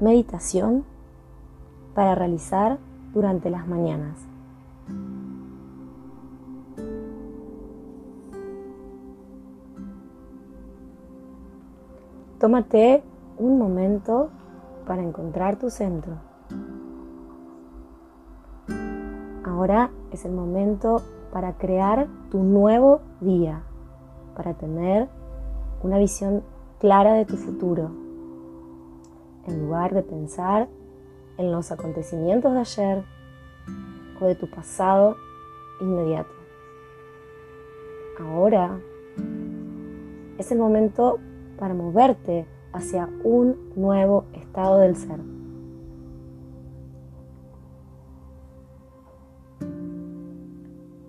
meditación para realizar durante las mañanas. Tómate un momento para encontrar tu centro. Ahora es el momento para crear tu nuevo día, para tener una visión clara de tu futuro, en lugar de pensar en los acontecimientos de ayer o de tu pasado inmediato. Ahora es el momento para moverte hacia un nuevo estado del ser.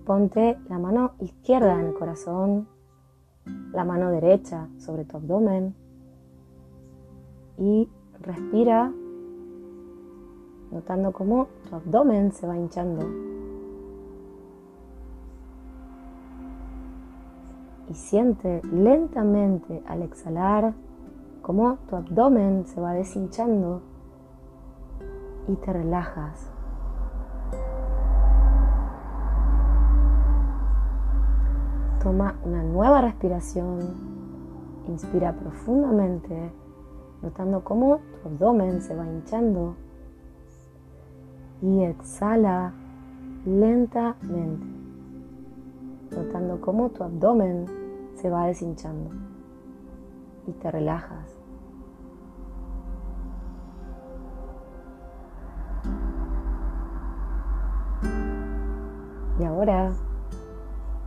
Ponte la mano izquierda en el corazón, la mano derecha sobre tu abdomen y respira notando cómo tu abdomen se va hinchando. Y siente lentamente al exhalar cómo tu abdomen se va deshinchando y te relajas. Toma una nueva respiración. Inspira profundamente, notando cómo tu abdomen se va hinchando. Y exhala lentamente, notando cómo tu abdomen se va deshinchando. Y te relajas. Y ahora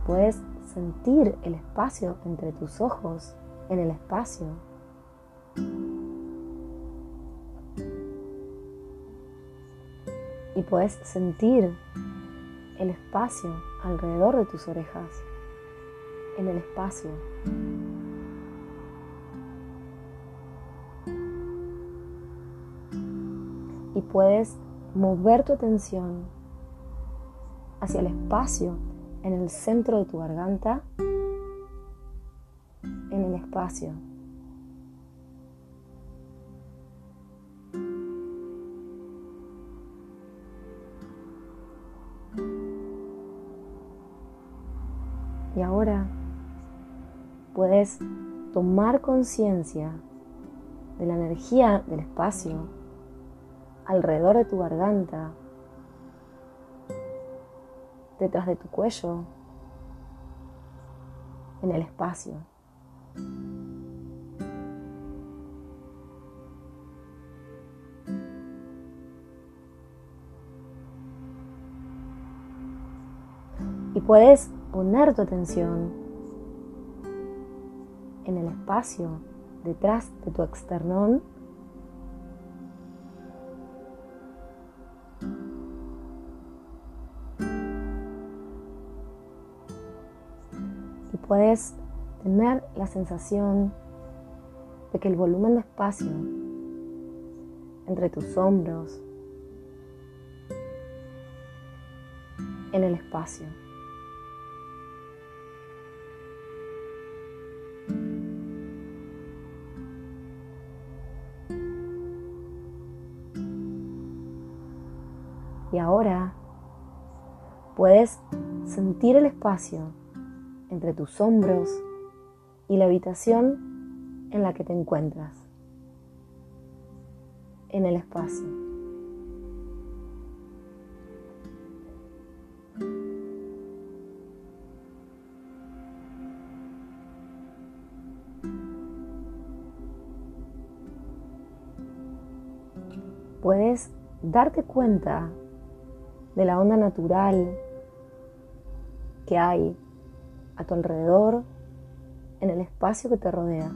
puedes sentir el espacio entre tus ojos, en el espacio. Y puedes sentir el espacio alrededor de tus orejas, en el espacio. Y puedes mover tu atención hacia el espacio en el centro de tu garganta, en el espacio. Y ahora puedes tomar conciencia de la energía del espacio alrededor de tu garganta detrás de tu cuello, en el espacio. Y puedes poner tu atención en el espacio detrás de tu externón puedes tener la sensación de que el volumen de espacio entre tus hombros, en el espacio, puedes sentir el espacio entre tus hombros y la habitación en la que te encuentras, en el espacio. Puedes darte cuenta de la onda natural que hay a tu alrededor, en el espacio que te rodea.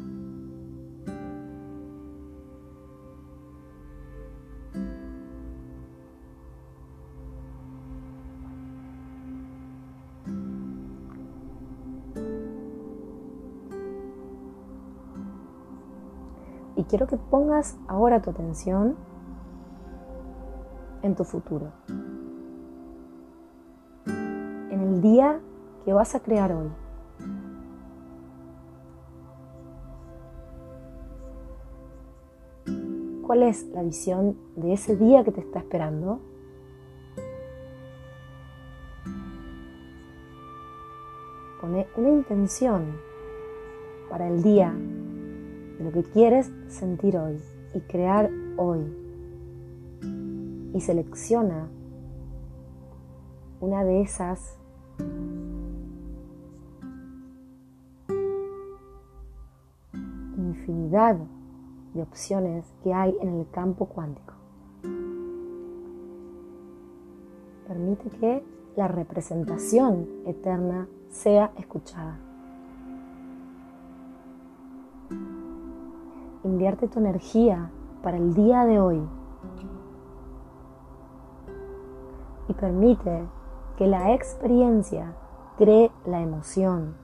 Y quiero que pongas ahora tu atención en tu futuro. Que vas a crear hoy. cuál es la visión de ese día que te está esperando. Pone una intención para el día de lo que quieres sentir hoy y crear hoy. Y selecciona una de esas de opciones que hay en el campo cuántico. Permite que la representación eterna sea escuchada. Invierte tu energía para el día de hoy y permite que la experiencia cree la emoción.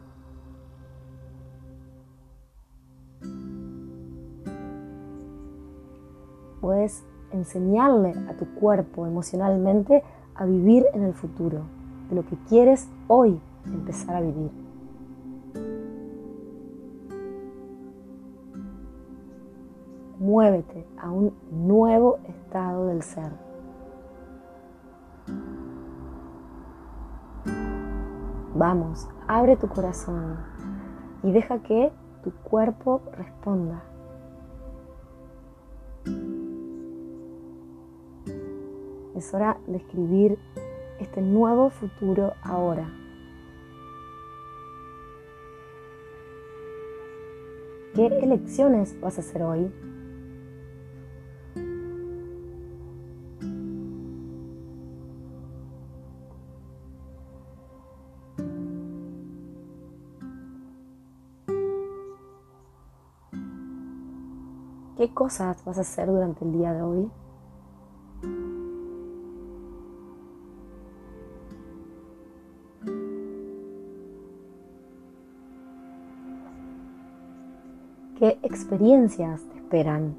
Enseñarle a tu cuerpo emocionalmente a vivir en el futuro, de lo que quieres hoy empezar a vivir. Muévete a un nuevo estado del ser. Vamos, abre tu corazón y deja que tu cuerpo responda. Es hora de escribir este nuevo futuro ahora. ¿Qué elecciones vas a hacer hoy? ¿Qué cosas vas a hacer durante el día de hoy? ¿Qué experiencias te esperan?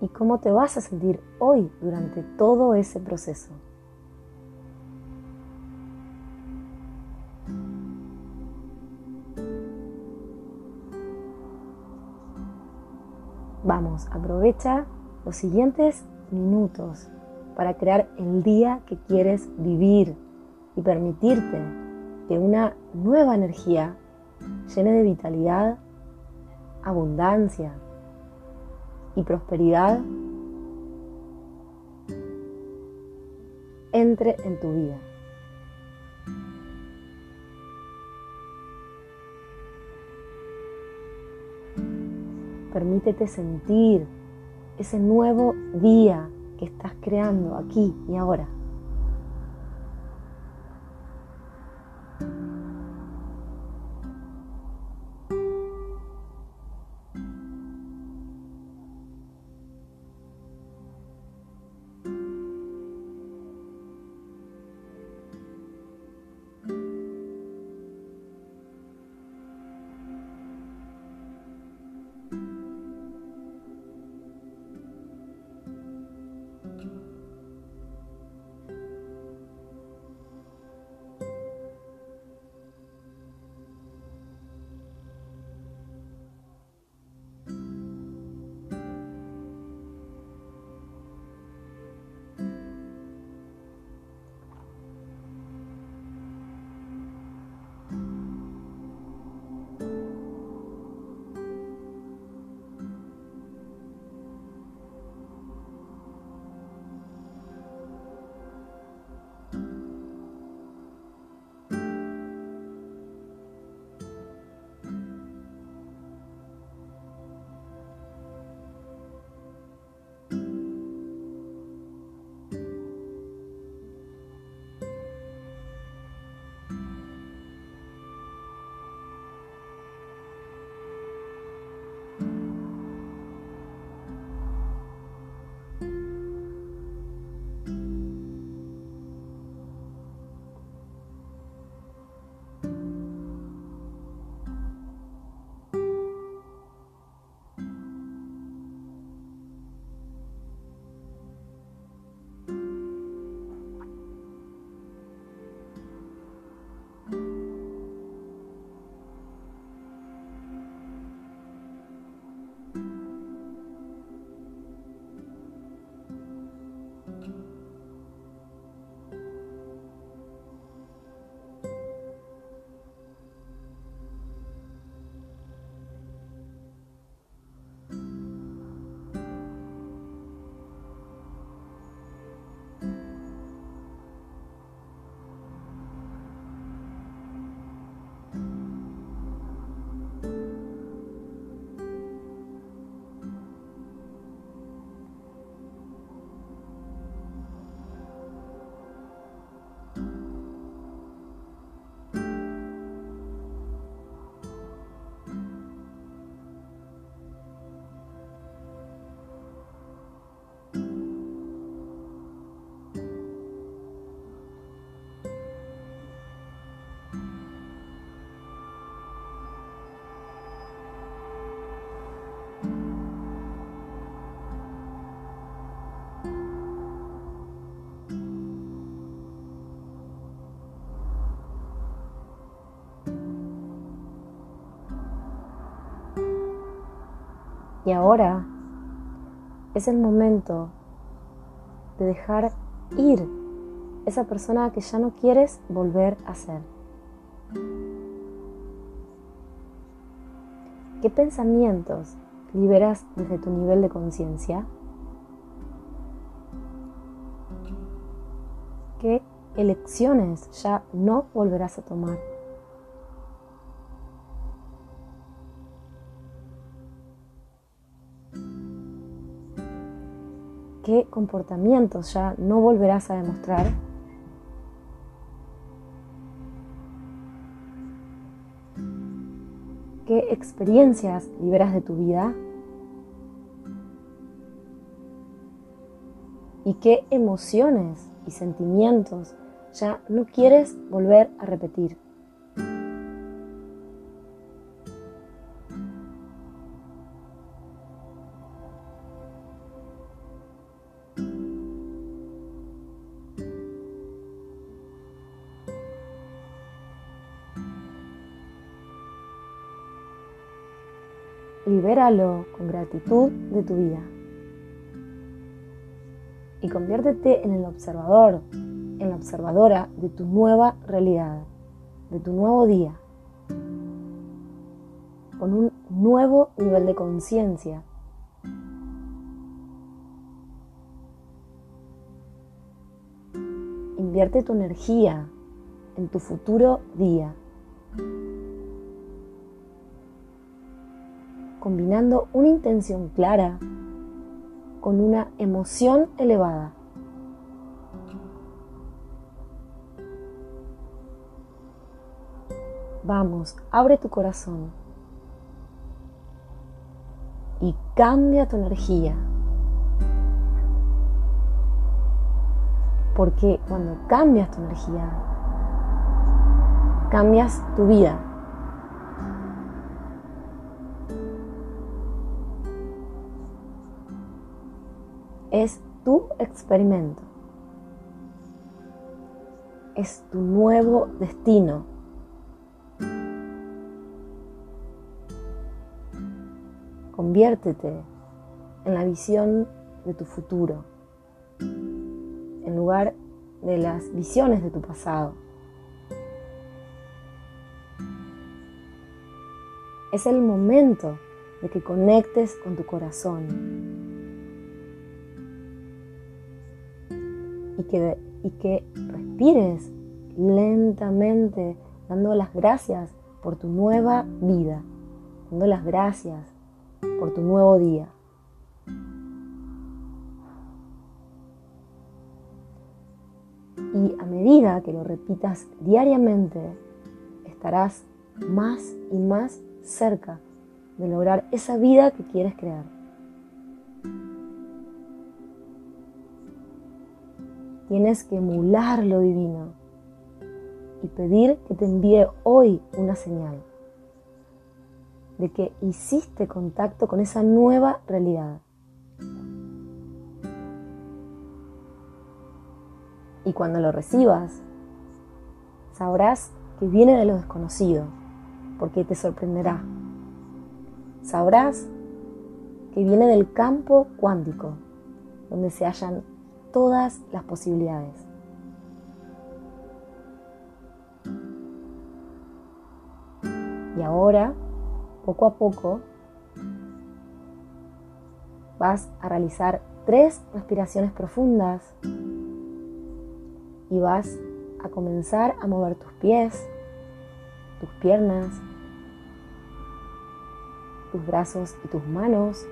¿Y cómo te vas a sentir hoy durante todo ese proceso? Vamos, aprovecha los siguientes minutos para crear el día que quieres vivir y permitirte que una nueva energía llene de vitalidad, abundancia y prosperidad entre en tu vida. Permítete sentir ese nuevo día que estás creando aquí y ahora. Y ahora es el momento de dejar ir esa persona que ya no quieres volver a ser. ¿Qué pensamientos liberas desde tu nivel de conciencia? ¿Qué elecciones ya no volverás a tomar? ¿Qué comportamientos ya no volverás a demostrar? ¿Qué experiencias liberas de tu vida? ¿Y qué emociones y sentimientos ya no quieres volver a repetir? Libéralo con gratitud de tu vida. Y conviértete en el observador, en la observadora de tu nueva realidad, de tu nuevo día, con un nuevo nivel de conciencia. Invierte tu energía en tu futuro día. Combinando una intención clara con una emoción elevada. Vamos, abre tu corazón y cambia tu energía. Porque cuando cambias tu energía, cambias tu vida. Experimento. Es tu nuevo destino. Conviértete en la visión de tu futuro, en lugar de las visiones de tu pasado. Es el momento de que conectes con tu corazón, y que, y que respires lentamente, dando las gracias por tu nueva vida, dando las gracias por tu nuevo día. Y a medida que lo repitas diariamente, estarás más y más cerca de lograr esa vida que quieres crear. Tienes que emular lo divino y pedir que te envíe hoy una señal de que hiciste contacto con esa nueva realidad. Y cuando lo recibas, sabrás que viene de lo desconocido, porque te sorprenderá. Sabrás que viene del campo cuántico, donde se hallan todas las posibilidades. Y ahora, poco a poco, vas a realizar tres respiraciones profundas y vas a comenzar a mover tus pies, tus piernas, tus brazos y tus manos,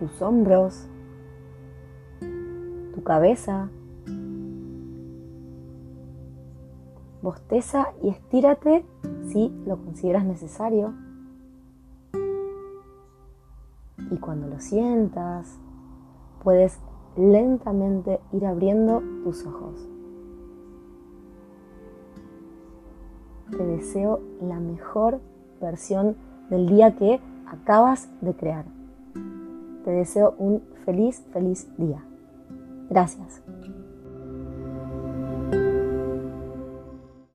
tus hombros, cabeza. Bosteza y estírate si lo consideras necesario. Y cuando lo sientas, puedes lentamente ir abriendo tus ojos. Te deseo la mejor versión del día que acabas de crear. Te deseo un feliz, feliz día. Gracias.